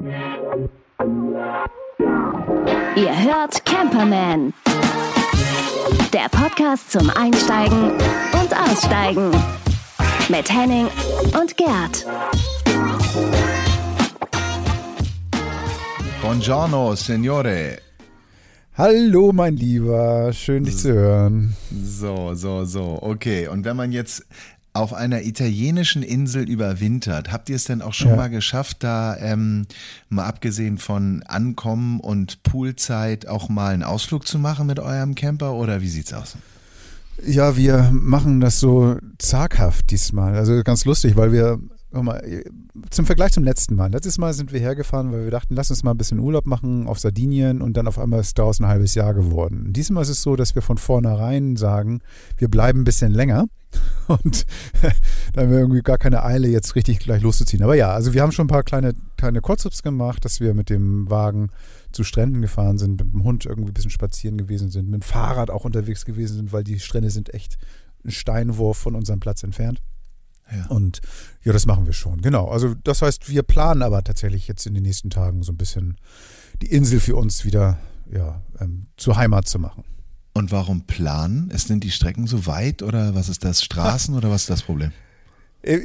Ihr hört Camperman. Der Podcast zum Einsteigen und Aussteigen. Mit Henning und Gerd. Buongiorno, Signore. Hallo, mein Lieber. Schön, dich zu hören. So, so, so. Okay. Und wenn man jetzt auf einer italienischen Insel überwintert, habt ihr es denn auch schon Ja. mal geschafft, da ähm, mal abgesehen von Ankommen und Poolzeit auch mal einen Ausflug zu machen mit eurem Camper oder wie sieht's aus? Ja, wir machen das so zaghaft diesmal. Also ganz lustig, weil wir, mal, zum Vergleich zum letzten Mal. Letztes Mal sind wir hergefahren, weil wir dachten, lass uns mal ein bisschen Urlaub machen auf Sardinien und dann auf einmal ist daraus ein halbes Jahr geworden. Diesmal ist es so, dass wir von vornherein sagen, wir bleiben ein bisschen länger und da haben wir irgendwie gar keine Eile, jetzt richtig gleich loszuziehen. Aber ja, also wir haben schon ein paar kleine, kleine Kurztrips gemacht, dass wir mit dem Wagen zu Stränden gefahren sind, mit dem Hund irgendwie ein bisschen spazieren gewesen sind, mit dem Fahrrad auch unterwegs gewesen sind, weil die Strände sind echt ein Steinwurf von unserem Platz entfernt. Ja. Und ja, das machen wir schon. Genau. Also das heißt, wir planen aber tatsächlich jetzt in den nächsten Tagen so ein bisschen die Insel für uns wieder ja, ähm, zur Heimat zu machen. Und warum planen? Es sind die Strecken so weit oder was ist das? Straßen oder was ist das Problem? Äh,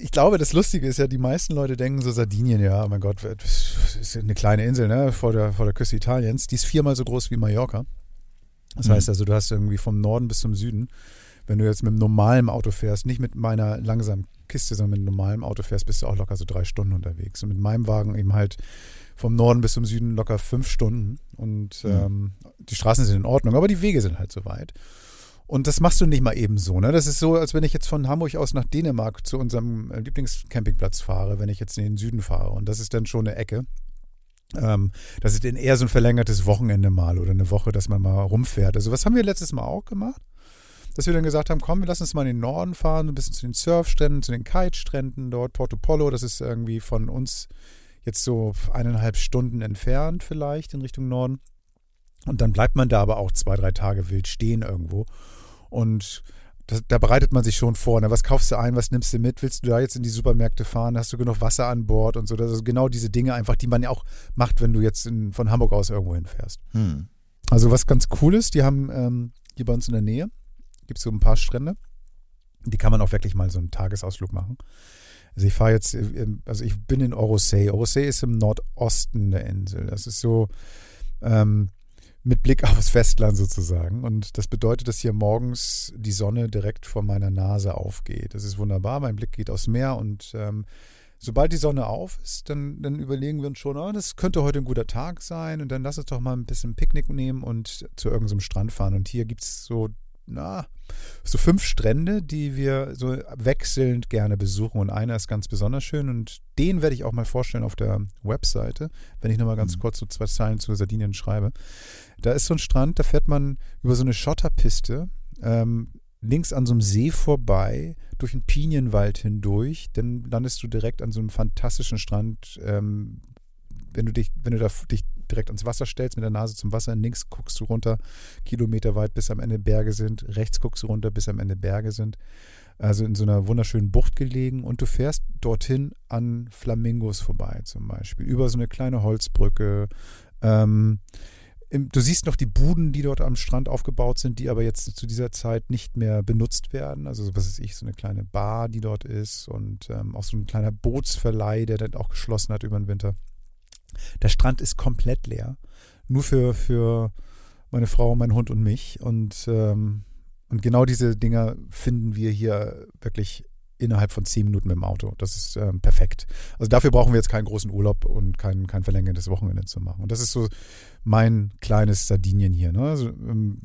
Ich glaube, das Lustige ist ja, die meisten Leute denken so Sardinien, ja, oh mein Gott, das ist eine kleine Insel, ne, vor der, vor der Küste Italiens. Die ist viermal so groß wie Mallorca. Das Mhm. heißt also, du hast irgendwie vom Norden bis zum Süden, wenn du jetzt mit einem normalen Auto fährst, nicht mit meiner langsamen Kiste, sondern mit einem normalen Auto fährst, bist du auch locker so drei Stunden unterwegs. Und mit meinem Wagen eben halt vom Norden bis zum Süden locker fünf Stunden. Und Mhm. ähm, die Straßen sind in Ordnung, aber die Wege sind halt so weit. Und das machst du nicht mal eben so. Ne? Das ist so, als wenn ich jetzt von Hamburg aus nach Dänemark zu unserem äh, Lieblingscampingplatz fahre, wenn ich jetzt in den Süden fahre. Und das ist dann schon eine Ecke. Ähm, das ist dann eher so ein verlängertes Wochenende mal oder eine Woche, dass man mal rumfährt. Also was haben wir letztes Mal auch gemacht? Dass wir dann gesagt haben, komm, wir lassen uns mal in den Norden fahren, ein bisschen zu den Surfstränden, zu den Kite-Stränden dort, Porto Polo. Das ist irgendwie von uns jetzt so eineinhalb Stunden entfernt vielleicht in Richtung Norden. Und dann bleibt man da aber auch zwei, drei Tage wild stehen irgendwo. Und das, da bereitet man sich schon vor. Ne? Was kaufst du ein, was nimmst du mit? Willst du da jetzt in die Supermärkte fahren? Hast du genug Wasser an Bord und so? Das ist genau diese Dinge einfach, die man ja auch macht, wenn du jetzt in, von Hamburg aus irgendwo hinfährst. Hm. Also was ganz cool ist, die haben ähm, hier bei uns in der Nähe, gibt es so ein paar Strände. Die kann man auch wirklich mal so einen Tagesausflug machen. Also ich fahre jetzt, äh, also ich bin in Orosei. Orosei ist im Nordosten der Insel. Das ist so ähm, mit Blick aufs Festland sozusagen. Und das bedeutet, dass hier morgens die Sonne direkt vor meiner Nase aufgeht. Das ist wunderbar. Mein Blick geht aufs Meer und ähm, sobald die Sonne auf ist, dann, dann überlegen wir uns schon, oh, das könnte heute ein guter Tag sein und dann lass uns doch mal ein bisschen Picknick nehmen und zu irgendeinem Strand fahren. Und hier gibt es so, na, so fünf Strände, die wir so wechselnd gerne besuchen. Und einer ist ganz besonders schön und den werde ich auch mal vorstellen auf der Webseite, wenn ich nochmal ganz Mhm. kurz so zwei Zeilen zu Sardinien schreibe. Da ist so ein Strand, da fährt man über so eine Schotterpiste ähm, links an so einem See vorbei, durch einen Pinienwald hindurch, dann landest du direkt an so einem fantastischen Strand. Ähm, wenn du dich, wenn du da dich direkt ans Wasser stellst, mit der Nase zum Wasser, links guckst du runter, kilometerweit, bis am Ende Berge sind, rechts guckst du runter, bis am Ende Berge sind. Also in so einer wunderschönen Bucht gelegen und du fährst dorthin an Flamingos vorbei zum Beispiel, über so eine kleine Holzbrücke. Ähm, Du siehst noch die Buden, die dort am Strand aufgebaut sind, die aber jetzt zu dieser Zeit nicht mehr benutzt werden. Also, was weiß ich, so eine kleine Bar, die dort ist und ähm, auch so ein kleiner Bootsverleih, der dann auch geschlossen hat über den Winter. Der Strand ist komplett leer. Nur für, für meine Frau, meinen Hund und mich. Und, ähm, und genau diese Dinger finden wir hier wirklich innerhalb von zehn Minuten mit dem Auto. Das ist ähm, perfekt. Also dafür brauchen wir jetzt keinen großen Urlaub und kein, kein verlängertes Wochenende zu machen. Und das ist so mein kleines Sardinien hier. Ne? Also, ähm,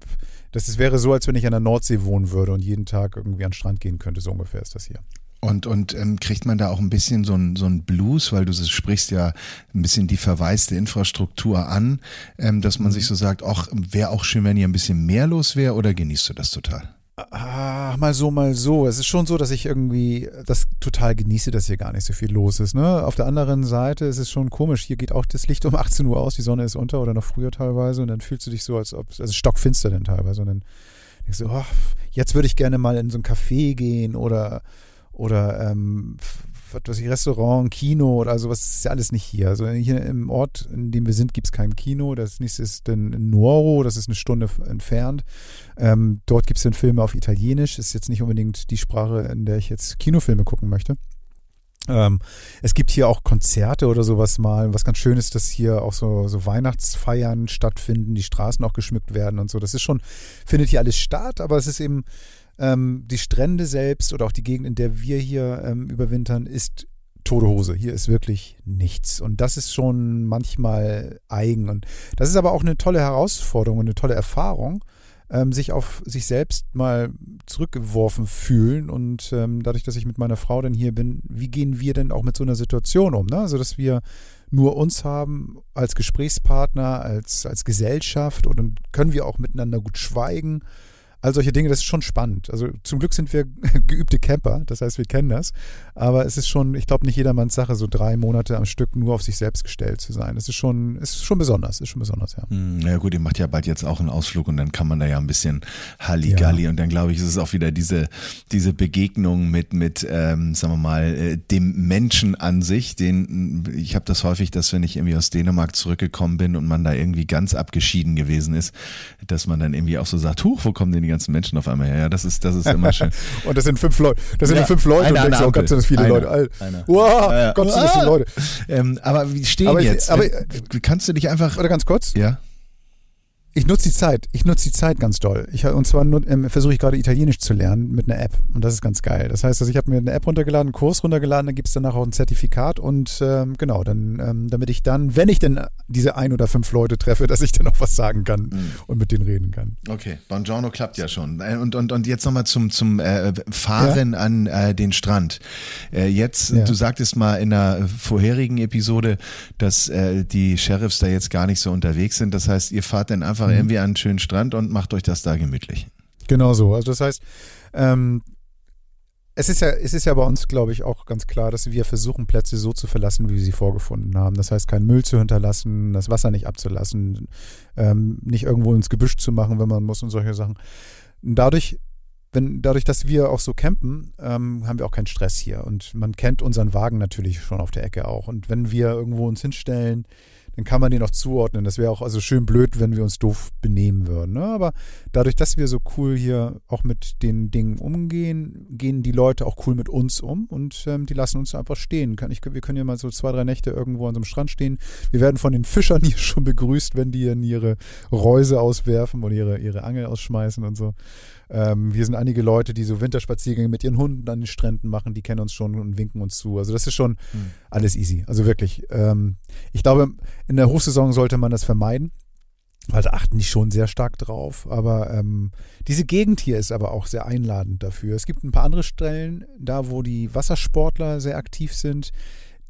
das ist, wäre so, als wenn ich an der Nordsee wohnen würde und jeden Tag irgendwie an den Strand gehen könnte. So ungefähr ist das hier. Und, und ähm, kriegt man da auch ein bisschen so ein, so ein Blues, weil du sprichst ja ein bisschen die verwaiste Infrastruktur an, ähm, dass man sich so sagt, ach, wäre auch schön, wenn hier ein bisschen mehr los wäre oder genießt du das total? Ah, mal so, mal so. Es ist schon so, dass ich irgendwie das total genieße, dass hier gar nicht so viel los ist. Ne? Auf der anderen Seite ist es schon komisch. Hier geht auch das Licht um 18 Uhr aus, die Sonne ist unter oder noch früher teilweise und dann fühlst du dich so, als ob es, also stockfinster dann teilweise und dann denkst du, oh, jetzt würde ich gerne mal in so ein Café gehen oder oder ähm, was weiß ich, Restaurant, Kino oder sowas, das ist ja alles nicht hier. Also hier im Ort, in dem wir sind, gibt es kein Kino. Das nächste ist in Nuoro, das ist eine Stunde entfernt. Ähm, dort gibt es dann Filme auf Italienisch. Ist jetzt nicht unbedingt die Sprache, in der ich jetzt Kinofilme gucken möchte. Ähm, es gibt hier auch Konzerte oder sowas mal. Was ganz schön ist, dass hier auch so, so Weihnachtsfeiern stattfinden, die Straßen auch geschmückt werden und so. Das ist schon, findet hier alles statt, aber es ist eben ähm, die Strände selbst oder auch die Gegend, in der wir hier ähm, überwintern, ist tote Hose. Hier ist wirklich nichts. Und das ist schon manchmal eigen. Und das ist aber auch eine tolle Herausforderung und eine tolle Erfahrung, ähm, sich auf sich selbst mal zurückgeworfen fühlen. Und ähm, dadurch, dass ich mit meiner Frau dann hier bin, wie gehen wir denn auch mit so einer Situation um? Ne? Also, dass wir nur uns haben als Gesprächspartner, als, als Gesellschaft und dann können wir auch miteinander gut schweigen All solche Dinge, das ist schon spannend. Also zum Glück sind wir geübte Camper, das heißt, wir kennen das. Aber es ist schon, ich glaube, nicht jedermanns Sache, so drei Monate am Stück nur auf sich selbst gestellt zu sein. Es ist schon, ist schon besonders, ist schon besonders, ja. Hm, ja gut, ihr macht ja bald jetzt auch einen Ausflug und dann kann man da ja ein bisschen Halligalli ja. und dann glaube ich, ist es auch wieder diese, diese Begegnung mit, mit ähm, sagen wir mal, äh, dem Menschen an sich, den, ich habe das häufig, dass wenn ich irgendwie aus Dänemark zurückgekommen bin und man da irgendwie ganz abgeschieden gewesen ist, dass man dann irgendwie auch so sagt, huch, wo kommen denn die ganzen Menschen auf einmal her. Ja, das ist, das ist immer schön. und das sind fünf Leute. Das sind ja, fünf Leute und denkst, oh Gott, sind das viele einer, Leute. Einer. Wow, ja. Gott, sind das viele Leute. Ähm, aber wie stehen aber, jetzt? Aber, kannst du dich einfach. Oder ganz kurz? Ja. Ich nutze die Zeit. Ich nutze die Zeit ganz doll. Ich, und zwar ähm, versuche ich gerade Italienisch zu lernen mit einer App. Und das ist ganz geil. Das heißt, also ich habe mir eine App runtergeladen, einen Kurs runtergeladen, dann gibt es danach auch ein Zertifikat. Und ähm, genau, dann, ähm, damit ich dann, wenn ich denn diese ein oder fünf Leute treffe, dass ich dann auch was sagen kann mhm. und mit denen reden kann. Okay, Buongiorno klappt ja schon. Äh, und, und, und jetzt nochmal zum, zum äh, Fahren ja? an äh, den Strand. Äh, jetzt, ja. du sagtest mal in einer vorherigen Episode, dass äh, die Sheriffs da jetzt gar nicht so unterwegs sind. Das heißt, ihr fahrt dann einfach einfach mhm. irgendwie an einen schönen Strand und macht euch das da gemütlich. Genau so. Also das heißt, ähm, es ist ja, es ist ja bei uns, glaube ich, auch ganz klar, dass wir versuchen, Plätze so zu verlassen, wie wir sie vorgefunden haben. Das heißt, keinen Müll zu hinterlassen, das Wasser nicht abzulassen, ähm, nicht irgendwo ins Gebüsch zu machen, wenn man muss und solche Sachen. dadurch, wenn, dadurch, dass wir auch so campen, ähm, haben wir auch keinen Stress hier. Und man kennt unseren Wagen natürlich schon auf der Ecke auch. Und wenn wir irgendwo uns hinstellen, dann kann man den auch zuordnen. Das wäre auch also schön blöd, wenn wir uns doof benehmen würden. Ne? Aber dadurch, dass wir so cool hier auch mit den Dingen umgehen, gehen die Leute auch cool mit uns um und ähm, die lassen uns einfach stehen. Ich, wir können ja mal so zwei, drei Nächte irgendwo an so einem Strand stehen. Wir werden von den Fischern hier schon begrüßt, wenn die ihre Reuse auswerfen oder ihre, ihre Angel ausschmeißen und so. Ähm, wir sind einige Leute, die so Winterspaziergänge mit ihren Hunden an den Stränden machen, die kennen uns schon und winken uns zu. Also das ist schon mhm. alles easy. Also wirklich. Ähm, ich glaube, in der Hochsaison sollte man das vermeiden. Da achten die schon sehr stark drauf. Aber ähm, diese Gegend hier ist aber auch sehr einladend dafür. Es gibt ein paar andere Stellen, da wo die Wassersportler sehr aktiv sind.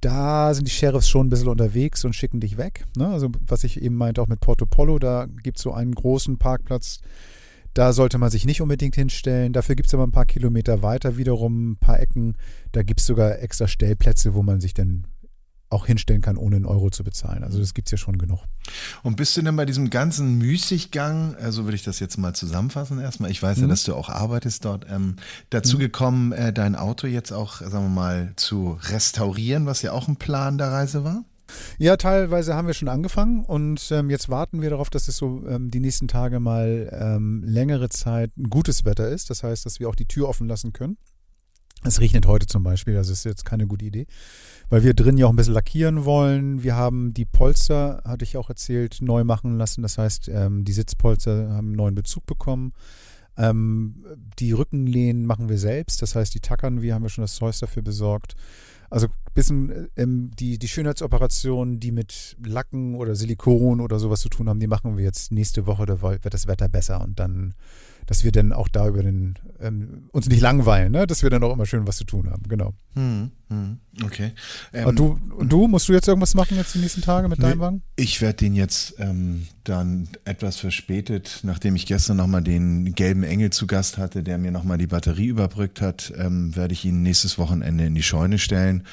Da sind die Sheriffs schon ein bisschen unterwegs und schicken dich weg. Ne? Also, was ich eben meinte, auch mit Porto Polo, da gibt es so einen großen Parkplatz, da sollte man sich nicht unbedingt hinstellen. Dafür gibt es aber ein paar Kilometer weiter wiederum ein paar Ecken. Da gibt es sogar extra Stellplätze, wo man sich dann auch hinstellen kann, ohne einen Euro zu bezahlen. Also das gibt es ja schon genug. Und bist du denn bei diesem ganzen Müßiggang, also würde ich das jetzt mal zusammenfassen erstmal, ich weiß mhm. ja, dass du auch arbeitest dort, ähm, dazu mhm. gekommen, äh, dein Auto jetzt auch, sagen wir mal, zu restaurieren, was ja auch ein Plan der Reise war? Ja, teilweise haben wir schon angefangen und ähm, jetzt warten wir darauf, dass es so ähm, die nächsten Tage mal ähm, längere Zeit ein gutes Wetter ist. Das heißt, dass wir auch die Tür offen lassen können. Es regnet heute zum Beispiel, das ist jetzt keine gute Idee, weil wir drin ja auch ein bisschen lackieren wollen. Wir haben die Polster, hatte ich auch erzählt, neu machen lassen. Das heißt, ähm, die Sitzpolster haben einen neuen Bezug bekommen. Ähm, die Rückenlehnen machen wir selbst, das heißt, die tackern wir, haben wir schon das Zeug dafür besorgt. Also bisschen ähm, die, die Schönheitsoperationen, die mit Lacken oder Silikon oder sowas zu tun haben, die machen wir jetzt nächste Woche, da wird das Wetter besser und dann dass wir dann auch da über den, ähm, uns nicht langweilen, ne? dass wir dann auch immer schön was zu tun haben, genau. Hm, hm, okay. Ähm, und du, und du, musst du jetzt irgendwas machen jetzt die nächsten Tage mit deinem Wagen? Ich werde den jetzt ähm, dann etwas verspätet, nachdem ich gestern nochmal den gelben Engel zu Gast hatte, der mir nochmal die Batterie überbrückt hat, ähm, werde ich ihn nächstes Wochenende in die Scheune stellen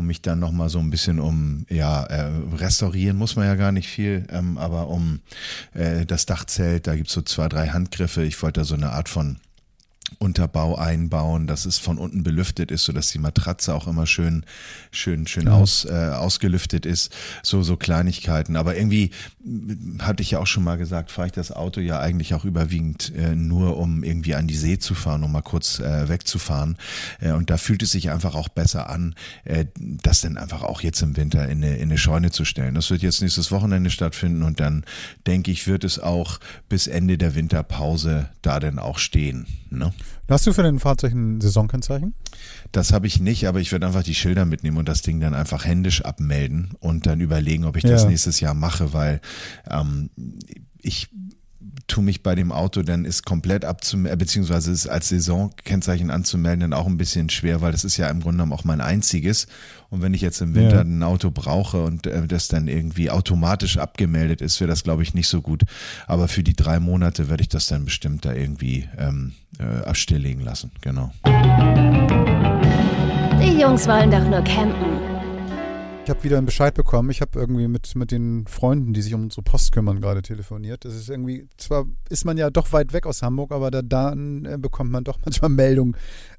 um mich dann nochmal so ein bisschen um, ja, äh, restaurieren muss man ja gar nicht viel, ähm, aber um äh, das Dachzelt, da gibt's so zwei, drei Handgriffe. Ich wollte da so eine Art von Unterbau einbauen, dass es von unten belüftet ist, sodass die Matratze auch immer schön, schön, schön ja. aus, äh, ausgelüftet ist. So, so Kleinigkeiten. Aber irgendwie hatte ich ja auch schon mal gesagt, fahre ich das Auto ja eigentlich auch überwiegend äh, nur, um irgendwie an die See zu fahren, um mal kurz äh, wegzufahren. Äh, und da fühlt es sich einfach auch besser an, äh, das dann einfach auch jetzt im Winter in eine, in eine Scheune zu stellen. Das wird jetzt nächstes Wochenende stattfinden und dann denke ich, wird es auch bis Ende der Winterpause da dann auch stehen. Ne? Hast du für den Fahrzeug ein Saisonkennzeichen? Das habe ich nicht, aber ich werde einfach die Schilder mitnehmen und das Ding dann einfach händisch abmelden und dann überlegen, ob ich das nächstes Jahr mache, weil ähm, ich tue mich bei dem Auto dann ist komplett abzumelden, beziehungsweise ist als Saisonkennzeichen anzumelden dann auch ein bisschen schwer, weil das ist ja im Grunde genommen auch mein einziges. Und wenn ich jetzt im Winter ja. ein Auto brauche und äh, das dann irgendwie automatisch abgemeldet ist, wäre das glaube ich nicht so gut. Aber für die drei Monate werde ich das dann bestimmt da irgendwie ähm, äh, stilllegen lassen. Genau. Die Jungs wollen doch nur campen. Ich habe wieder einen Bescheid bekommen. Ich habe irgendwie mit, mit den Freunden, die sich um unsere Post kümmern, gerade telefoniert. Das ist irgendwie, zwar ist man ja doch weit weg aus Hamburg, aber da dann äh, bekommt man doch manchmal Meldungen,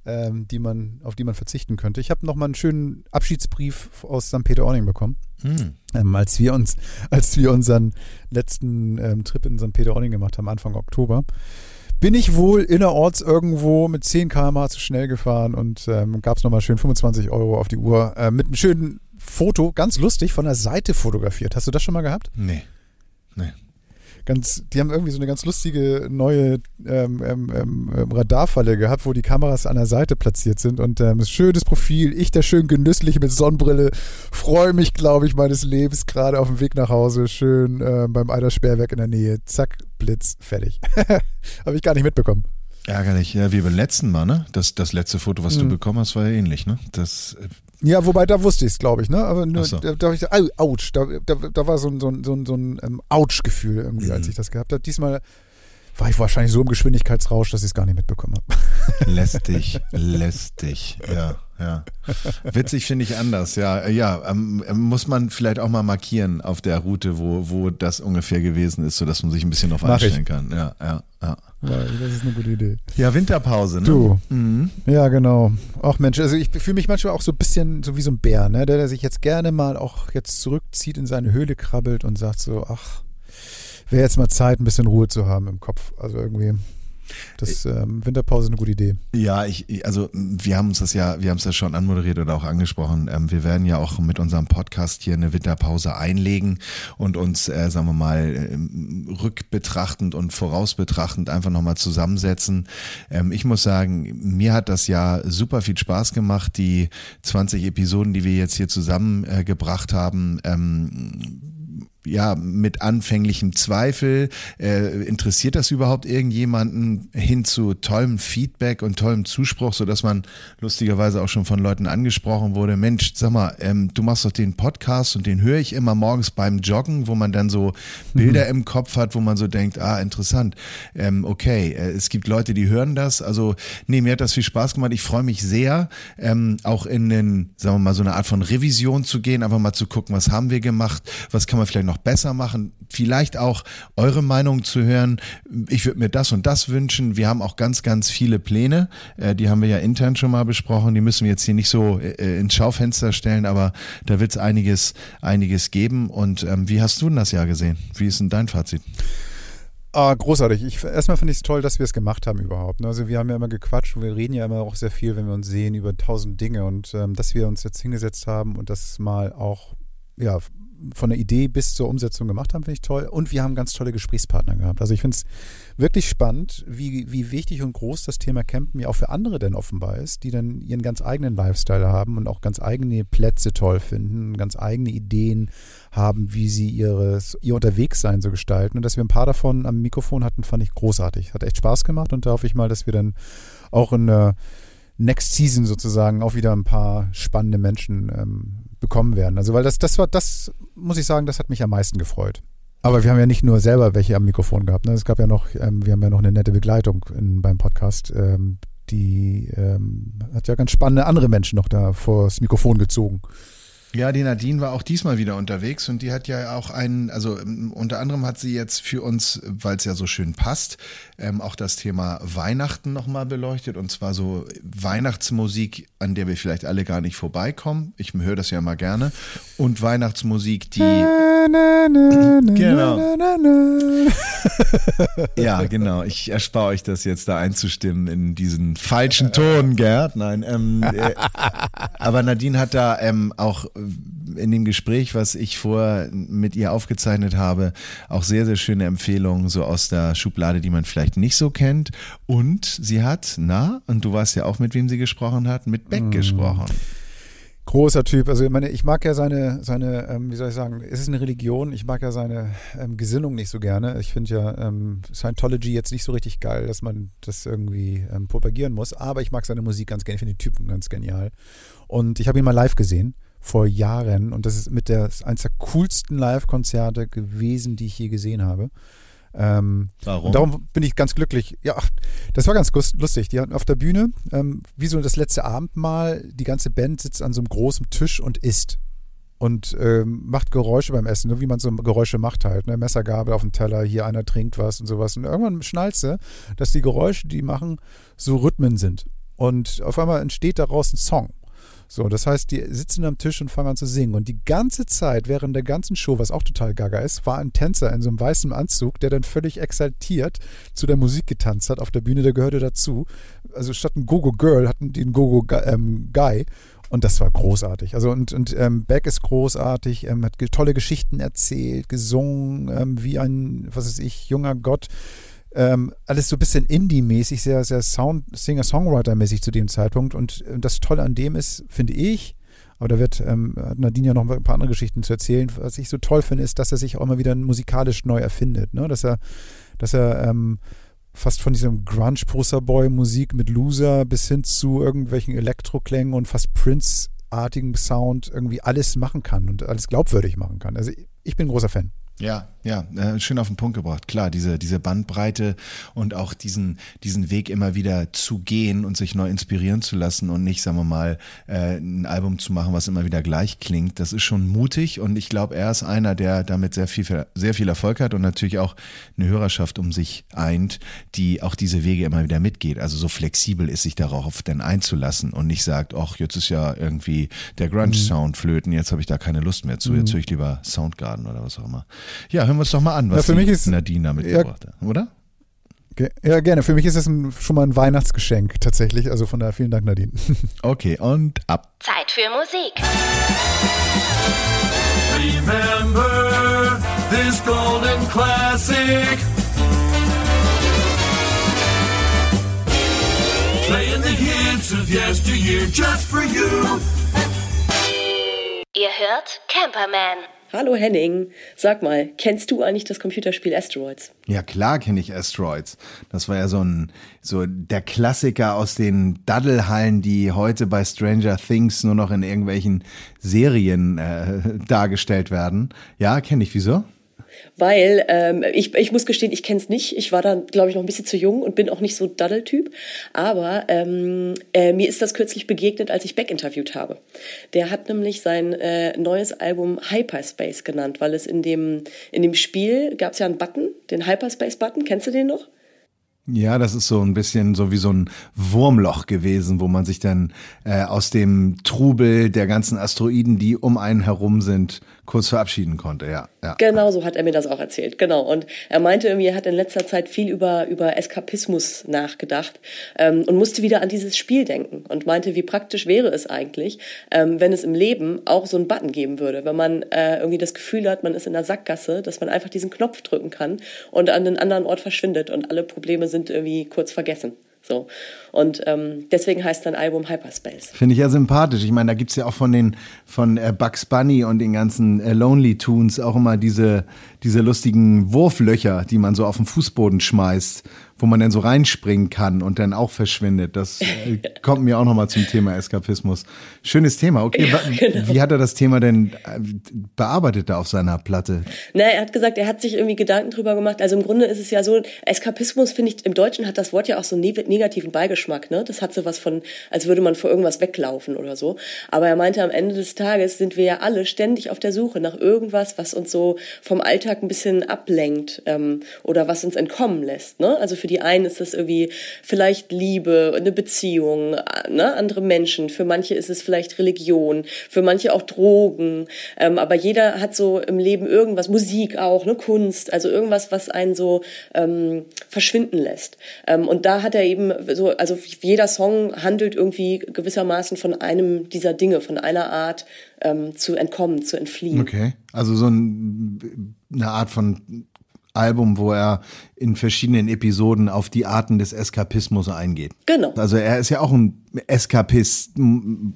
ähm, die man, auf die man verzichten könnte. Ich habe nochmal einen schönen Abschiedsbrief aus St. Peter-Ording bekommen. Hm. Ähm, als wir uns, als wir unseren letzten ähm, Trip in St. Peter-Ording gemacht haben, Anfang Oktober bin ich wohl innerorts irgendwo mit 10 km zu schnell gefahren und ähm, gab es nochmal schön 25 Euro auf die Uhr äh, mit einem schönen Foto, ganz lustig, von der Seite fotografiert. Hast du das schon mal gehabt? Nee. Nee. Ganz, die haben irgendwie so eine ganz lustige neue ähm, ähm, ähm, Radarfalle gehabt, wo die Kameras an der Seite platziert sind und ähm, schönes Profil. Ich, der schön genüssliche mit Sonnenbrille, freue mich, glaube ich, meines Lebens gerade auf dem Weg nach Hause, schön äh, beim Eidersperrwerk in der Nähe. Zack, Blitz, fertig. Habe ich gar nicht mitbekommen. Ärgerlich, ja, wie beim letzten Mal, ne? Das, das letzte Foto, was hm. du bekommen hast, war ja ähnlich, ne? Das äh, ja, wobei da wusste ich es, glaube ich, ne? Aber nur, so. da, da, ich, au, ouch, da, da, da war so ein, so ein, so ein, so ein ähm, Ouch-Gefühl irgendwie, mhm. als ich das gehabt habe. Diesmal war ich wahrscheinlich so im Geschwindigkeitsrausch, dass ich es gar nicht mitbekommen habe. Lästig, lästig, ja, ja. Witzig finde ich anders, ja. Ja, ähm, muss man vielleicht auch mal markieren auf der Route, wo, wo das ungefähr gewesen ist, sodass man sich ein bisschen darauf einstellen kann. Ja, ja, ja. Ja, das ist eine gute Idee. Ja, Winterpause, ne? Du. Mhm. Ja, genau. Ach Mensch, also ich fühle mich manchmal auch so ein bisschen so wie so ein Bär, ne? Der, der sich jetzt gerne mal auch jetzt zurückzieht, in seine Höhle krabbelt und sagt so, ach, wäre jetzt mal Zeit, ein bisschen Ruhe zu haben im Kopf. Also irgendwie. Das ähm, Winterpause ist eine gute Idee. Ja, ich, also wir haben uns das ja, wir haben es ja schon anmoderiert oder auch angesprochen. Ähm, wir werden ja auch mit unserem Podcast hier eine Winterpause einlegen und uns, äh, sagen wir mal, äh, rückbetrachtend und vorausbetrachtend einfach nochmal zusammensetzen. Ähm, ich muss sagen, mir hat das ja super viel Spaß gemacht, die 20 Episoden, die wir jetzt hier zusammengebracht äh, haben. Ähm, ja, mit anfänglichem Zweifel, äh, interessiert das überhaupt irgendjemanden hin zu tollem Feedback und tollem Zuspruch, so dass man lustigerweise auch schon von Leuten angesprochen wurde, Mensch, sag mal, ähm, du machst doch den Podcast und den höre ich immer morgens beim Joggen, wo man dann so Bilder mhm. im Kopf hat, wo man so denkt, ah, interessant, ähm, okay, äh, es gibt Leute, die hören das, also nee, mir hat das viel Spaß gemacht, ich freue mich sehr, ähm, auch in den, sagen wir mal, so eine Art von Revision zu gehen, einfach mal zu gucken, was haben wir gemacht, was kann man vielleicht noch noch besser machen, vielleicht auch eure Meinung zu hören. Ich würde mir das und das wünschen. Wir haben auch ganz, ganz viele Pläne. Äh, die haben wir ja intern schon mal besprochen. Die müssen wir jetzt hier nicht so äh, ins Schaufenster stellen, aber da wird es einiges, einiges geben. Und ähm, wie hast du denn das Jahr gesehen? Wie ist denn dein Fazit? Ah, großartig. Ich, erstmal finde ich es toll, dass wir es gemacht haben überhaupt. Ne? Also wir haben ja immer gequatscht und wir reden ja immer auch sehr viel, wenn wir uns sehen, über tausend Dinge. Und ähm, dass wir uns jetzt hingesetzt haben und das mal auch ja, von der Idee bis zur Umsetzung gemacht haben, finde ich toll. Und wir haben ganz tolle Gesprächspartner gehabt. Also ich finde es wirklich spannend, wie, wie wichtig und groß das Thema Campen ja auch für andere denn offenbar ist, die dann ihren ganz eigenen Lifestyle haben und auch ganz eigene Plätze toll finden, ganz eigene Ideen haben, wie sie ihres, ihr Unterwegssein so gestalten. Und dass wir ein paar davon am Mikrofon hatten, fand ich großartig. Hat echt Spaß gemacht und da hoffe ich mal, dass wir dann auch in der Next Season sozusagen auch wieder ein paar spannende Menschen ähm, bekommen werden. Also weil das, das war, das muss ich sagen, das hat mich am meisten gefreut. Aber wir haben ja nicht nur selber welche am Mikrofon gehabt. Ne? Es gab ja noch, ähm, wir haben ja noch eine nette Begleitung in, beim Podcast. Ähm, die ähm, hat ja ganz spannende andere Menschen noch da vors Mikrofon gezogen. Ja, die Nadine war auch diesmal wieder unterwegs und die hat ja auch einen, also ähm, unter anderem hat sie jetzt für uns, weil es ja so schön passt, ähm, auch das Thema Weihnachten nochmal beleuchtet und zwar so Weihnachtsmusik, an der wir vielleicht alle gar nicht vorbeikommen. Ich höre das ja mal gerne. Und Weihnachtsmusik, die. genau. ja, genau. Ich erspare euch das jetzt da einzustimmen in diesen falschen Ton, Gerd. Nein, ähm, äh, aber Nadine hat da ähm, auch in dem Gespräch, was ich vorher mit ihr aufgezeichnet habe, auch sehr, sehr schöne Empfehlungen so aus der Schublade, die man vielleicht nicht so kennt. Und sie hat, na, und du weißt ja auch, mit wem sie gesprochen hat, mit Beck mm. gesprochen. Großer Typ. Also ich meine, ich mag ja seine, seine, ähm, wie soll ich sagen, es ist eine Religion. Ich mag ja seine ähm, Gesinnung nicht so gerne. Ich finde ja ähm, Scientology jetzt nicht so richtig geil, dass man das irgendwie ähm, propagieren muss. Aber ich mag seine Musik ganz gerne. Ich finde den Typen ganz genial. Und ich habe ihn mal live gesehen vor Jahren und das ist mit der eins der coolsten Live-Konzerte gewesen, die ich je gesehen habe. Ähm, Warum? Darum bin ich ganz glücklich. Ja, das war ganz lustig. Die hatten auf der Bühne, ähm, wie so das letzte Abendmahl, die ganze Band sitzt an so einem großen Tisch und isst. Und ähm, macht Geräusche beim Essen, ne, wie man so Geräusche macht halt. Ne? Messergabel auf dem Teller, hier einer trinkt was und sowas. Und irgendwann schnallst dass die Geräusche, die machen, so Rhythmen sind. Und auf einmal entsteht daraus ein Song. So, das heißt, die sitzen am Tisch und fangen an zu singen. Und die ganze Zeit, während der ganzen Show, was auch total gaga ist, war ein Tänzer in so einem weißen Anzug, der dann völlig exaltiert zu der Musik getanzt hat auf der Bühne, der gehörte dazu. Also statt ein Gogo Girl hatten die einen Gogo ähm. Und das war großartig. Also und, und ähm, Beck ist großartig, ähm, hat tolle Geschichten erzählt, gesungen, ähm, wie ein, was weiß ich, junger Gott. Ähm, alles so ein bisschen Indie-mäßig, sehr, sehr Sound, Singer-Songwriter-mäßig zu dem Zeitpunkt. Und äh, das Tolle an dem ist, finde ich, aber da wird ähm, Nadine ja noch ein paar andere Geschichten zu erzählen. Was ich so toll finde, ist, dass er sich auch immer wieder musikalisch neu erfindet. Ne? Dass er, dass er ähm, fast von diesem Grunge-Poster-Boy-Musik mit Loser bis hin zu irgendwelchen Elektroklängen und fast Prince-artigen Sound irgendwie alles machen kann und alles glaubwürdig machen kann. Also ich bin ein großer Fan. Ja, ja, äh, schön auf den Punkt gebracht. Klar, diese, diese Bandbreite und auch diesen, diesen Weg immer wieder zu gehen und sich neu inspirieren zu lassen und nicht, sagen wir mal, äh, ein Album zu machen, was immer wieder gleich klingt. Das ist schon mutig und ich glaube, er ist einer, der damit sehr viel, sehr viel Erfolg hat und natürlich auch eine Hörerschaft um sich eint, die auch diese Wege immer wieder mitgeht. Also so flexibel ist, sich darauf dann einzulassen und nicht sagt, ach, jetzt ist ja irgendwie der Grunge-Sound flöten, jetzt habe ich da keine Lust mehr zu, jetzt mhm. höre ich lieber Soundgarden oder was auch immer. Ja, hören wir uns doch mal an, was ja, für mich ist, Nadine da mitgebracht hat, oder? Ja, gerne. Für mich ist es ein, schon mal ein Weihnachtsgeschenk tatsächlich. Also von daher vielen Dank, Nadine. Okay, und ab. Zeit für Musik. Remember this golden classic. Playing the hits of yesteryear just for you. Ihr hört Camperman. Hallo Henning, sag mal, kennst du eigentlich das Computerspiel Asteroids? Ja, klar kenne ich Asteroids. Das war ja so ein so der Klassiker aus den Daddelhallen, die heute bei Stranger Things nur noch in irgendwelchen Serien äh, dargestellt werden. Ja, kenne ich. Wieso? Weil ähm, ich, ich muss gestehen, ich kenne es nicht. Ich war dann, glaube ich, noch ein bisschen zu jung und bin auch nicht so Daddeltyp. Aber ähm, äh, mir ist das kürzlich begegnet, als ich Beck interviewt habe. Der hat nämlich sein äh, neues Album Hyperspace genannt, weil es in dem, in dem Spiel gab es ja einen Button, den Hyperspace-Button. Kennst du den noch? Ja, das ist so ein bisschen so wie so ein Wurmloch gewesen, wo man sich dann äh, aus dem Trubel der ganzen Asteroiden, die um einen herum sind, kurz verabschieden konnte, ja, ja. Genau, so hat er mir das auch erzählt, genau. Und er meinte irgendwie, er hat in letzter Zeit viel über, über Eskapismus nachgedacht ähm, und musste wieder an dieses Spiel denken und meinte, wie praktisch wäre es eigentlich, ähm, wenn es im Leben auch so einen Button geben würde, wenn man äh, irgendwie das Gefühl hat, man ist in der Sackgasse, dass man einfach diesen Knopf drücken kann und an einen anderen Ort verschwindet und alle Probleme sind irgendwie kurz vergessen. So. Und ähm, deswegen heißt dann Album Hyperspace. Finde ich ja sympathisch. Ich meine, da gibt es ja auch von den von äh, Bugs Bunny und den ganzen äh, Lonely Tunes auch immer diese, diese lustigen Wurflöcher, die man so auf den Fußboden schmeißt, wo man dann so reinspringen kann und dann auch verschwindet. Das äh, kommt mir auch nochmal zum Thema Eskapismus. Schönes Thema. Okay, Ja, genau. wie hat er das Thema denn äh, bearbeitet da auf seiner Platte? Na, er hat gesagt, er hat sich irgendwie Gedanken drüber gemacht. Also im Grunde ist es ja so, Eskapismus finde ich, im Deutschen hat das Wort ja auch so einen ne- negativen Beigeschmack, ne? Das hat so was von, als würde man vor irgendwas weglaufen oder so. Aber er meinte, am Ende des Tages sind wir ja alle ständig auf der Suche nach irgendwas, was uns so vom Alltag ein bisschen ablenkt ähm, oder was uns entkommen lässt, ne? Also für die einen ist das irgendwie vielleicht Liebe, eine Beziehung, äh, ne? Andere Menschen. Für manche ist es vielleicht Religion, für manche auch Drogen. Ähm, aber jeder hat so im Leben irgendwas, Musik auch, ne, Kunst, also irgendwas, was einen so ähm, verschwinden lässt. Ähm, und da hat er eben so, also jeder Song handelt irgendwie gewissermaßen von einem dieser Dinge, von einer Art ähm, zu entkommen, zu entfliehen. Okay. Also so ein, eine Art von Album, wo er in verschiedenen Episoden auf die Arten des Eskapismus eingeht. Genau. Also er ist ja auch ein Eskapist,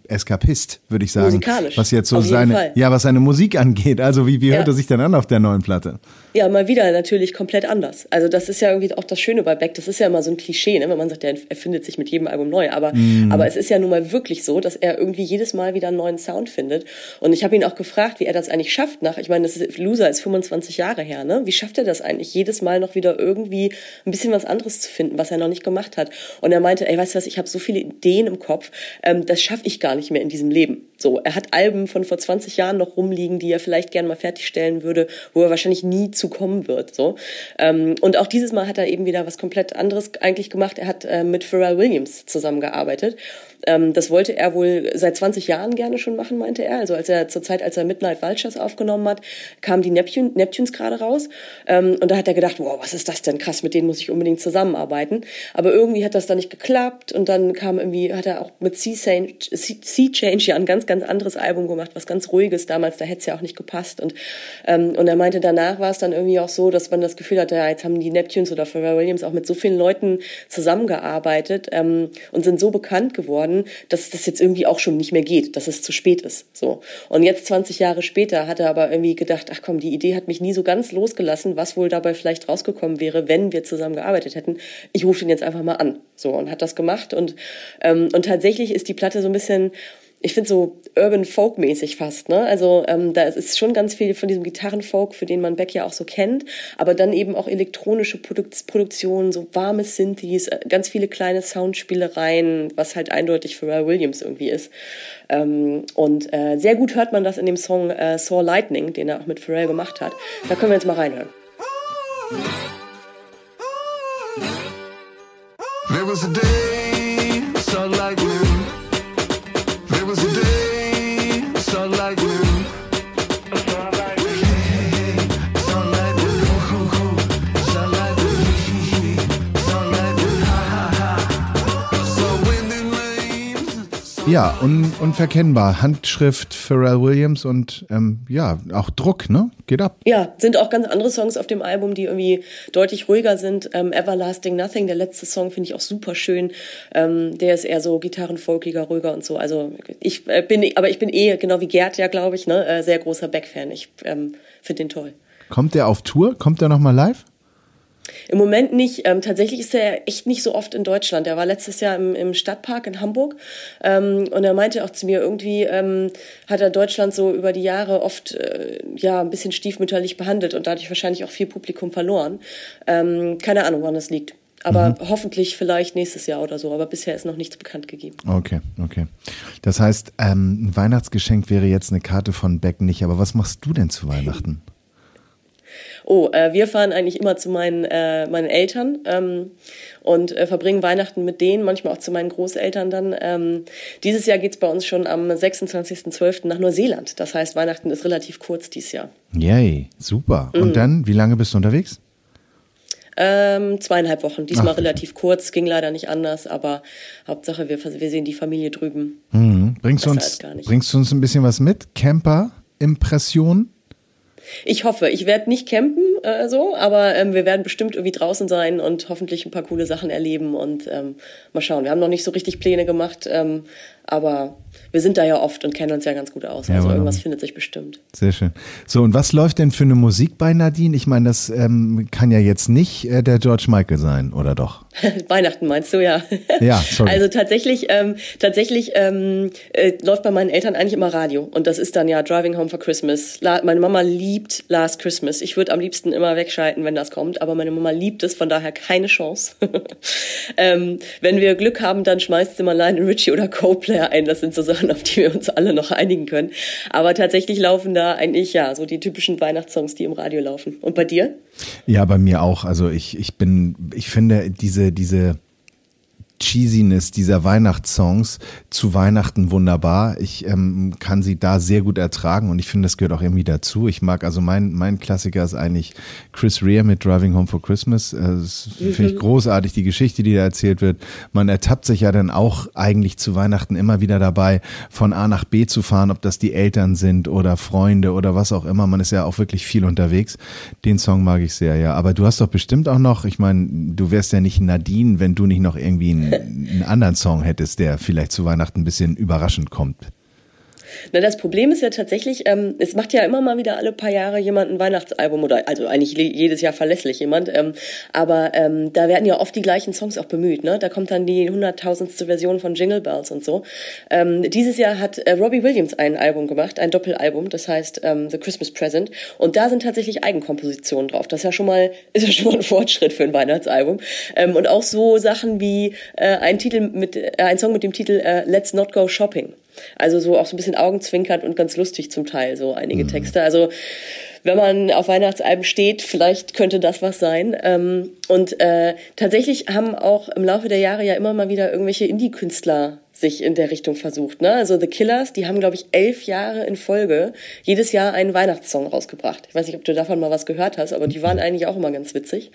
Eskapist, würde ich sagen. Musikalisch, Was jetzt so seine, Fall. ja, was seine Musik angeht. Also wie, wie hört Ja. er sich denn an auf der neuen Platte? Ja, mal wieder natürlich komplett anders. Also das ist ja irgendwie auch das Schöne bei Beck. Das ist ja immer so ein Klischee, ne? wenn man sagt, er erfindet sich mit jedem Album neu. Aber, aber es ist ja nun mal wirklich so, dass er irgendwie jedes Mal wieder einen neuen Sound findet. Und ich habe ihn auch gefragt, wie er das eigentlich schafft. Nach, ich meine, das ist, Loser ist 25 Jahre her. Ne? Wie schafft er das eigentlich, jedes Mal noch wieder irgendwie ein bisschen was anderes zu finden, was er noch nicht gemacht hat? Und er meinte, ey, weißt du was, ich habe so viele Ideen im Kopf, ähm, das schaffe ich gar nicht mehr in diesem Leben. So, er hat Alben von vor 20 Jahren noch rumliegen, die er vielleicht gerne mal fertigstellen würde, wo er wahrscheinlich nie zu kommen wird. So. Ähm, und auch dieses Mal hat er eben wieder was komplett anderes eigentlich gemacht. Er hat äh, mit Pharrell Williams zusammengearbeitet. Ähm, das wollte er wohl seit 20 Jahren gerne schon machen, meinte er. Also als er zur Zeit, als er Midnight Vultures aufgenommen hat, kamen die Neptune, Neptunes gerade raus. Ähm, und da hat er gedacht, wow, was ist das denn krass, mit denen muss ich unbedingt zusammenarbeiten. Aber irgendwie hat das dann nicht geklappt und dann kam irgendwie, hat er auch mit Sea Change, sea Change ja ein ganz, ganz anderes Album gemacht, was ganz ruhiges damals, da hätte es ja auch nicht gepasst. Und, ähm, und er meinte, danach war es dann irgendwie auch so, dass man das Gefühl hatte, ja, jetzt haben die Neptunes oder Pharrell Williams auch mit so vielen Leuten zusammengearbeitet ähm, und sind so bekannt geworden, dass das jetzt irgendwie auch schon nicht mehr geht, dass es zu spät ist. So. Und jetzt 20 Jahre später hat er aber irgendwie gedacht, ach komm, die Idee hat mich nie so ganz losgelassen, was wohl dabei vielleicht rausgekommen wäre, wenn wir zusammen gearbeitet hätten. Ich rufe ihn jetzt einfach mal an. So, und hat das gemacht. Und, ähm, und tatsächlich ist die Platte so ein bisschen, ich finde so Urban Folk mäßig fast, ne? Also ähm, da ist schon ganz viel von diesem Gitarrenfolk, für den man Beck ja auch so kennt, aber dann eben auch elektronische Produk Produktionen, so warme Synthes, äh, ganz viele kleine Soundspielereien, was halt eindeutig Pharrell Williams irgendwie ist. Ähm, und äh, sehr gut hört man das in dem Song äh, Saw Lightning, den er auch mit Pharrell gemacht hat. Da können wir jetzt mal reinhören. There was a day, Ja, un, unverkennbar. Handschrift Pharrell Williams und ähm, ja, auch Druck, ne? Geht ab. Ja, sind auch ganz andere Songs auf dem Album, die irgendwie deutlich ruhiger sind. Ähm, Everlasting Nothing, der letzte Song, finde ich auch super schön. Ähm, der ist eher so gitarrenfolkiger, ruhiger und so. Also ich äh, bin, aber ich bin eh, genau wie Gerd ja, glaube ich, ne, äh, sehr großer Beck-Fan. Ich ähm, finde den toll. Kommt der auf Tour? Kommt der nochmal live? Im Moment nicht. Ähm, tatsächlich ist er echt nicht so oft in Deutschland. Er war letztes Jahr im, im Stadtpark in Hamburg ähm, und er meinte auch zu mir, irgendwie ähm, hat er Deutschland so über die Jahre oft äh, ja ein bisschen stiefmütterlich behandelt und dadurch wahrscheinlich auch viel Publikum verloren. Ähm, keine Ahnung, wann das liegt. Aber hoffentlich vielleicht nächstes Jahr oder so. Aber bisher ist noch nichts bekannt gegeben. Okay, okay. Das heißt, ähm, ein Weihnachtsgeschenk wäre jetzt eine Karte von Beck nicht, aber was machst du denn zu Weihnachten? Oh, äh, wir fahren eigentlich immer zu meinen, äh, meinen Eltern ähm, und äh, verbringen Weihnachten mit denen, manchmal auch zu meinen Großeltern dann. Ähm, dieses Jahr geht's bei uns schon am 26.12. nach Neuseeland. Das heißt, Weihnachten ist relativ kurz dieses Jahr. Yay, super. Mhm. Und dann, wie lange bist du unterwegs? Ähm, zweieinhalb Wochen, diesmal Ach, relativ kurz, ging leider nicht anders, aber Hauptsache wir, wir sehen die Familie drüben. Mhm. Bringst, du uns, bringst du uns ein bisschen was mit? Camper-Impression? Ich hoffe, ich werde nicht campen äh, so, aber ähm, wir werden bestimmt irgendwie draußen sein und hoffentlich ein paar coole Sachen erleben und ähm, mal schauen. Wir haben noch nicht so richtig Pläne gemacht, ähm, Aber wir sind da ja oft und kennen uns ja ganz gut aus. Ja, Also wunderbar. irgendwas findet sich bestimmt. Sehr schön. So, und was läuft denn für eine Musik bei Nadine? Ich meine, das ähm, kann ja jetzt nicht äh, der George Michael sein, oder doch? Weihnachten meinst du, ja. Ja, sorry. Also tatsächlich, ähm, tatsächlich ähm, äh, läuft bei meinen Eltern eigentlich immer Radio. Und das ist dann ja Driving Home for Christmas. La meine Mama liebt Last Christmas. Ich würde am liebsten immer wegschalten, wenn das kommt, aber meine Mama liebt es, von daher keine Chance. ähm, wenn wir Glück haben, dann schmeißt sie mal Lionel Richie oder Co-Player ein. Das sind so Sachen, auf die wir uns alle noch einigen können. Aber tatsächlich laufen da eigentlich ja so die typischen Weihnachtssongs, die im Radio laufen. Und bei dir? Ja, bei mir auch. Also ich, ich bin, ich finde diese, diese Cheesiness dieser Weihnachtssongs zu Weihnachten wunderbar. Ich ähm, kann sie da sehr gut ertragen und ich finde, das gehört auch irgendwie dazu. Ich mag, also mein, mein Klassiker ist eigentlich Chris Rea mit Driving Home for Christmas. Äh, Das finde ich großartig, die Geschichte, die da erzählt wird. Man ertappt sich ja dann auch eigentlich zu Weihnachten immer wieder dabei, von A nach B zu fahren, ob das die Eltern sind oder Freunde oder was auch immer. Man ist ja auch wirklich viel unterwegs. Den Song mag ich sehr, ja. Aber du hast doch bestimmt auch noch, ich meine, du wärst ja nicht Nadine, wenn du nicht noch irgendwie einen, einen anderen Song hättest, der vielleicht zu Weihnachten ein bisschen überraschend kommt. Na, das Problem ist ja tatsächlich, ähm, es macht ja immer mal wieder alle paar Jahre jemand ein Weihnachtsalbum oder also eigentlich jedes Jahr verlässlich jemand. Ähm, aber ähm, da werden ja oft die gleichen Songs auch bemüht. Ne? Da kommt dann die hunderttausendste Version von Jingle Bells und so. Ähm, dieses Jahr hat äh, Robbie Williams ein Album gemacht, ein Doppelalbum, das heißt ähm, The Christmas Present. Und da sind tatsächlich Eigenkompositionen drauf. Das ist ja schon mal, ist ja schon mal ein Fortschritt für ein Weihnachtsalbum. Ähm, und auch so Sachen wie äh, ein Titel mit, äh, ein Song mit dem Titel äh, Let's Not Go Shopping. Also so auch so ein bisschen augenzwinkernd und ganz lustig zum Teil, so einige Texte. Also wenn man auf Weihnachtsalben steht, vielleicht könnte das was sein. Ähm, und äh, tatsächlich haben auch im Laufe der Jahre ja immer mal wieder irgendwelche Indie-Künstler sich in der Richtung versucht. Ne? Also The Killers, die haben, glaube ich, elf Jahre in Folge jedes Jahr einen Weihnachtssong rausgebracht. Ich weiß nicht, ob du davon mal was gehört hast, aber die waren eigentlich auch immer ganz witzig.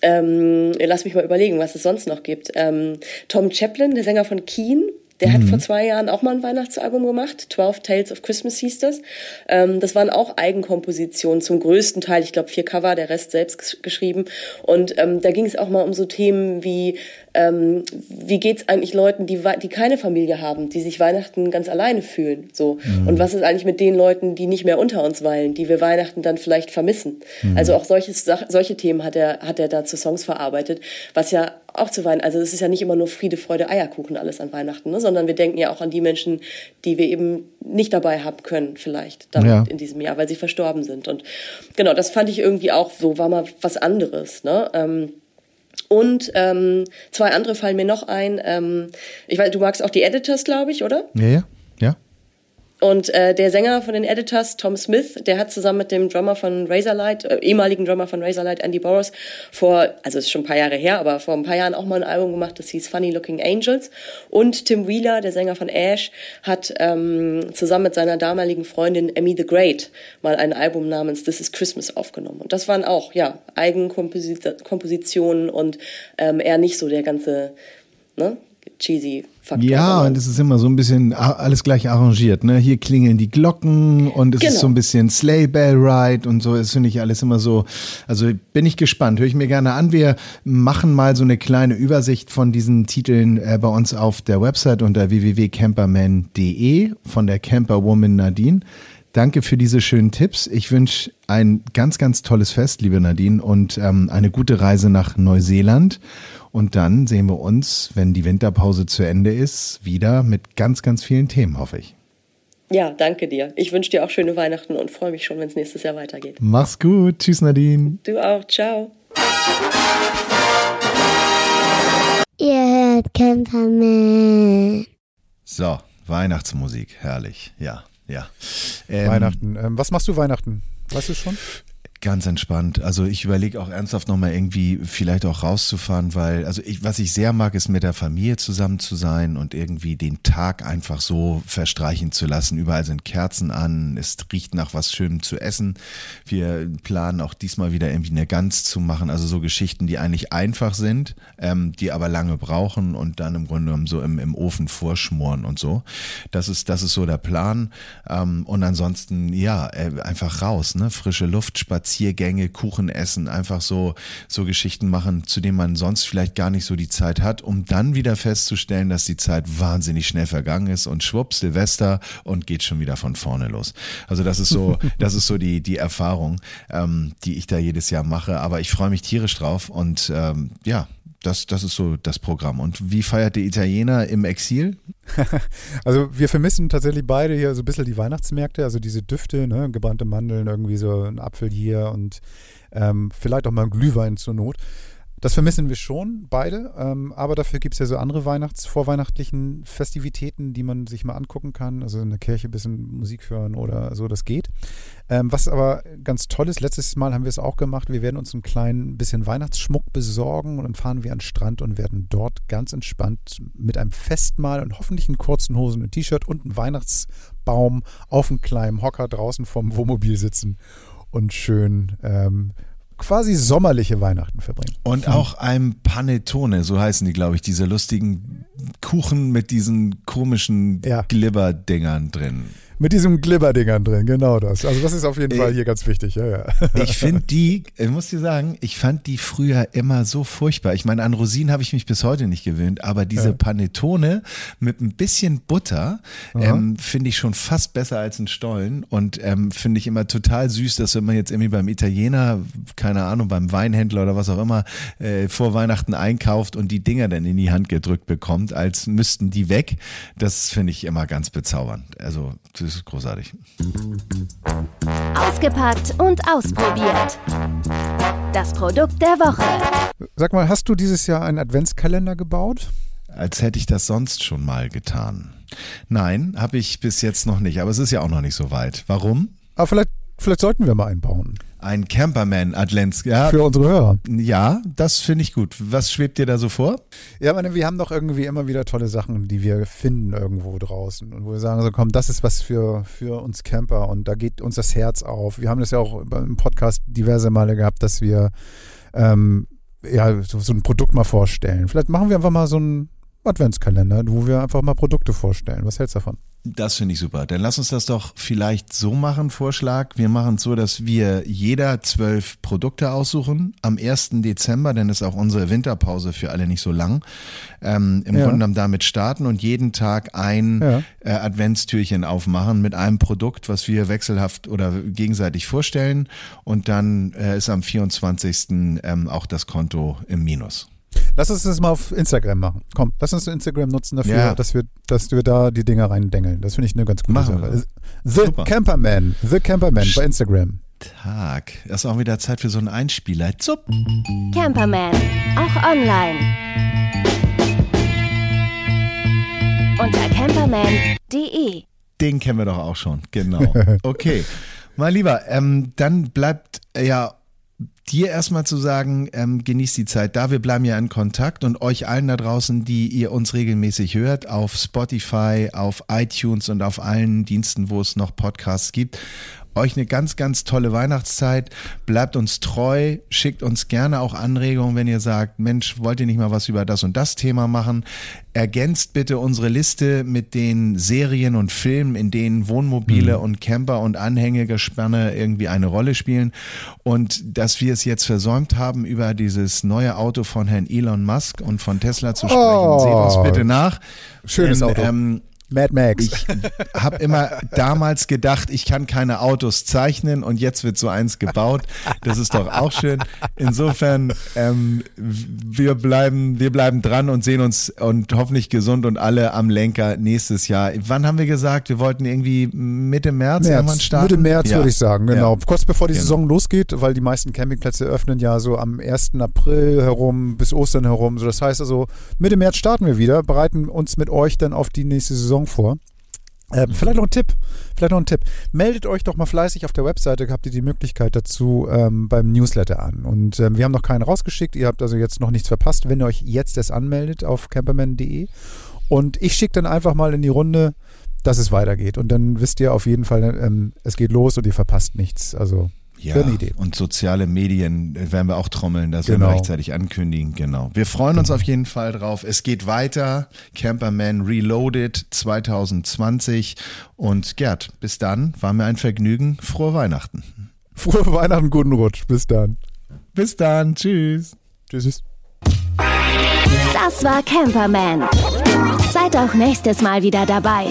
Ähm, lass mich mal überlegen, was es sonst noch gibt. Ähm, Tom Chaplin, der Sänger von Keen, der hat vor zwei Jahren auch mal ein Weihnachtsalbum gemacht. 12 Tales of Christmas hieß das. Ähm, das waren auch Eigenkompositionen zum größten Teil. Ich glaube, vier Cover, der Rest selbst ges- geschrieben. Und ähm, da ging es auch mal um so Themen wie, ähm, wie geht's eigentlich Leuten, die, die keine Familie haben, die sich Weihnachten ganz alleine fühlen. So. Und was ist eigentlich mit den Leuten, die nicht mehr unter uns weilen, die wir Weihnachten dann vielleicht vermissen? Also auch solches, solche Themen hat er, hat er da zu Songs verarbeitet, was ja auch zu Weihnachten, also es ist ja nicht immer nur Friede, Freude, Eierkuchen alles an Weihnachten, ne? sondern wir denken ja auch an die Menschen, die wir eben nicht dabei haben können, vielleicht dann Ja. in diesem Jahr, weil sie verstorben sind. Und genau, das fand ich irgendwie auch so, war mal was anderes. Ne? Ähm, und ähm, zwei andere fallen mir noch ein. Ähm, ich weiß, du magst auch die Editors, glaube ich, oder? Ja, ja. Und äh, der Sänger von den Editors, Tom Smith, der hat zusammen mit dem Drummer von Razorlight, äh, ehemaligen Drummer von Razorlight, Andy Burroughs, vor, also ist schon ein paar Jahre her, aber vor ein paar Jahren auch mal ein Album gemacht, das hieß Funny Looking Angels. Und Tim Wheeler, der Sänger von Ash, hat ähm, zusammen mit seiner damaligen Freundin Emmy the Great mal ein Album namens This is Christmas aufgenommen. Und das waren auch, ja, Eigenkompositionen und ähm, eher nicht so der ganze, ne, cheesy Faktor. Ja, und es ist immer so ein bisschen alles gleich arrangiert. Ne? Hier klingeln die Glocken und es ist Genau. so ein bisschen Sleigh Bell Ride und so. Das finde ich alles immer so. Also bin ich gespannt. Höre ich mir gerne an. Wir machen mal so eine kleine Übersicht von diesen Titeln äh, bei uns auf der Website unter www.camperman.de von der Camperwoman Nadine. Danke für diese schönen Tipps. Ich wünsche ein ganz, ganz tolles Fest, liebe Nadine, und ähm, eine gute Reise nach Neuseeland. Und dann sehen wir uns, wenn die Winterpause zu Ende ist, wieder mit ganz, ganz vielen Themen, hoffe ich. Ja, danke dir. Ich wünsche dir auch schöne Weihnachten und freue mich schon, wenn es nächstes Jahr weitergeht. Mach's gut. Tschüss, Nadine. Du auch. Ciao. Ihr hört Camperman. So, Weihnachtsmusik. Herrlich. Ja, ja. Ähm, Weihnachten. Ähm, was machst du Weihnachten? Weißt du schon? Ganz entspannt. Also ich überlege auch ernsthaft nochmal irgendwie vielleicht auch rauszufahren, weil, also ich, was ich sehr mag, ist mit der Familie zusammen zu sein und irgendwie den Tag einfach so verstreichen zu lassen. Überall sind Kerzen an, es riecht nach was Schönem zu essen. Wir planen auch diesmal wieder irgendwie eine Gans zu machen, also so Geschichten, die eigentlich einfach sind, ähm, die aber lange brauchen und dann im Grunde genommen so im, im Ofen vorschmoren und so. Das ist, das ist so der Plan. Ähm, und ansonsten, ja, äh, einfach raus, ne? Frische Luft, spazieren Spaziergänge, Kuchen essen, einfach so, so Geschichten machen, zu denen man sonst vielleicht gar nicht so die Zeit hat, um dann wieder festzustellen, dass die Zeit wahnsinnig schnell vergangen ist und schwupp, Silvester und geht schon wieder von vorne los. Also das ist so, das ist so die, die Erfahrung, ähm, die ich da jedes Jahr mache. Aber ich freue mich tierisch drauf und ähm, ja, das, das ist so das Programm. Und wie feiert der Italiener im Exil? Also wir vermissen tatsächlich beide hier so ein bisschen die Weihnachtsmärkte, also diese Düfte, ne? gebrannte Mandeln, irgendwie so ein Apfel hier und ähm, vielleicht auch mal ein Glühwein zur Not. Das vermissen wir schon, beide. Ähm, aber dafür gibt es ja so andere Weihnachts-, vorweihnachtlichen Festivitäten, die man sich mal angucken kann. Also in der Kirche ein bisschen Musik hören oder so, das geht. Ähm, was aber ganz toll ist, letztes Mal haben wir es auch gemacht. Wir werden uns einen kleinen bisschen Weihnachtsschmuck besorgen und dann fahren wir an den Strand und werden dort ganz entspannt mit einem Festmahl und hoffentlich in kurzen Hosen und T-Shirt und einem Weihnachtsbaum auf einem kleinen Hocker draußen vom Wohnmobil sitzen und schön ähm, quasi sommerliche Weihnachten verbringen. Und auch ein Panettone, so heißen die, glaube ich, diese lustigen Kuchen mit diesen komischen Ja. Glibberdingern drin. Mit diesen Glibberdingern drin, genau das. Also das ist auf jeden Äh, Fall hier ganz wichtig. Ja, ja. Ich finde die, ich muss dir sagen, ich fand die früher immer so furchtbar. Ich meine, an Rosinen habe ich mich bis heute nicht gewöhnt, aber diese Panettone mit ein bisschen Butter ähm, finde ich schon fast besser als ein Stollen und ähm, finde ich immer total süß, dass wenn man jetzt irgendwie beim Italiener, keine Ahnung, beim Weinhändler oder was auch immer, äh, vor Weihnachten einkauft und die Dinger dann in die Hand gedrückt bekommt, als müssten die weg. Das finde ich immer ganz bezaubernd. Also, das ist großartig. Ausgepackt und ausprobiert. Das Produkt der Woche. Sag mal, hast du dieses Jahr einen Adventskalender gebaut? als hätte ich das sonst schon mal getan. Nein, habe ich bis jetzt noch nicht, aber es ist ja auch noch nicht so weit. Warum? Aber vielleicht, vielleicht sollten wir mal einbauen. Ein Camperman Advents, ja, Für unsere Hörer. ja, das finde ich gut. Was schwebt dir da so vor? Ja, meine, wir haben doch irgendwie immer wieder tolle Sachen, die wir finden irgendwo draußen. Und wo wir sagen, so komm, das ist was für, für uns Camper und da geht uns das Herz auf. Wir haben das ja auch im Podcast diverse Male gehabt, dass wir ähm, ja, so, so ein Produkt mal vorstellen. Vielleicht machen wir einfach mal so einen Adventskalender, wo wir einfach mal Produkte vorstellen. Was hältst du davon? Das finde ich super. Dann lass uns das doch vielleicht so machen, Vorschlag. Wir machen es so, dass wir jeder zwölf Produkte aussuchen am 1. Dezember, denn ist auch unsere Winterpause für alle nicht so lang. Ähm, Im Ja. Grunde genommen damit starten und jeden Tag ein Ja. äh, Adventstürchen aufmachen mit einem Produkt, was wir wechselhaft oder gegenseitig vorstellen. Und dann äh, ist am 24. Ähm, auch das Konto im Minus. Lass uns das mal auf Instagram machen. Komm, lass uns Instagram nutzen dafür, Ja. dass, wir, dass wir da die Dinger reindengeln. Das finde ich eine ganz gute Machen Sache. The Super. Camperman. The Camperman bei Instagram. Tag. Das ist auch wieder Zeit für so einen Einspieler. Zup. Camperman. Auch online. Unter camperman.de. Den kennen wir doch auch schon, genau. Okay, mein Lieber, ähm, dann bleibt äh, ja dir erstmal zu sagen, ähm, genießt die Zeit da. Wir bleiben ja in Kontakt und euch allen da draußen, die ihr uns regelmäßig hört, auf Spotify, auf iTunes und auf allen Diensten, wo es noch Podcasts gibt. Euch eine ganz, ganz tolle Weihnachtszeit. Bleibt uns treu. Schickt uns gerne auch Anregungen, wenn ihr sagt, Mensch, wollt ihr nicht mal was über das und das Thema machen? Ergänzt bitte unsere Liste mit den Serien und Filmen, in denen Wohnmobile und Camper und Anhängegespanne irgendwie eine Rolle spielen. Und dass wir es jetzt versäumt haben, über dieses neue Auto von Herrn Elon Musk und von Tesla zu sprechen. Oh. Seht uns bitte nach. Schönes Denn, Auto. Ähm, Mad Max. ich habe immer damals gedacht, ich kann keine Autos zeichnen und jetzt wird so eins gebaut. Das ist doch auch schön. Insofern, ähm, wir bleiben, wir bleiben dran und sehen uns und hoffentlich gesund und alle am Lenker nächstes Jahr. Wann haben wir gesagt? Wir wollten irgendwie Mitte März, irgendwann März, starten. Mitte März Ja. würde ich sagen, genau. Ja. Kurz bevor die Genau. Saison losgeht, weil die meisten Campingplätze öffnen ja so am 1. April herum bis Ostern herum. So, das heißt also, Mitte März starten wir wieder, bereiten uns mit euch dann auf die nächste Saison vor. Ähm, vielleicht noch ein Tipp, vielleicht noch ein Tipp. Meldet euch doch mal fleißig auf der Webseite, habt ihr die Möglichkeit dazu ähm, beim Newsletter an. Und ähm, wir haben noch keinen rausgeschickt, ihr habt also jetzt noch nichts verpasst, wenn ihr euch jetzt erst anmeldet auf camperman.de. Und ich schicke dann einfach mal in die Runde, dass es weitergeht. Und dann wisst ihr auf jeden Fall, ähm, es geht los und ihr verpasst nichts. Also, Ja, eine Idee. und soziale Medien äh, werden wir auch trommeln, das werden Genau. wir rechtzeitig ankündigen, genau. Wir freuen uns auf jeden Fall drauf. Es geht weiter, Camperman Reloaded 2020 und Gerd, bis dann, war mir ein Vergnügen, frohe Weihnachten. Frohe Weihnachten, guten Rutsch. Bis dann. Bis dann. Tschüss. Tschüss. Das war Camperman. Seid auch nächstes Mal wieder dabei.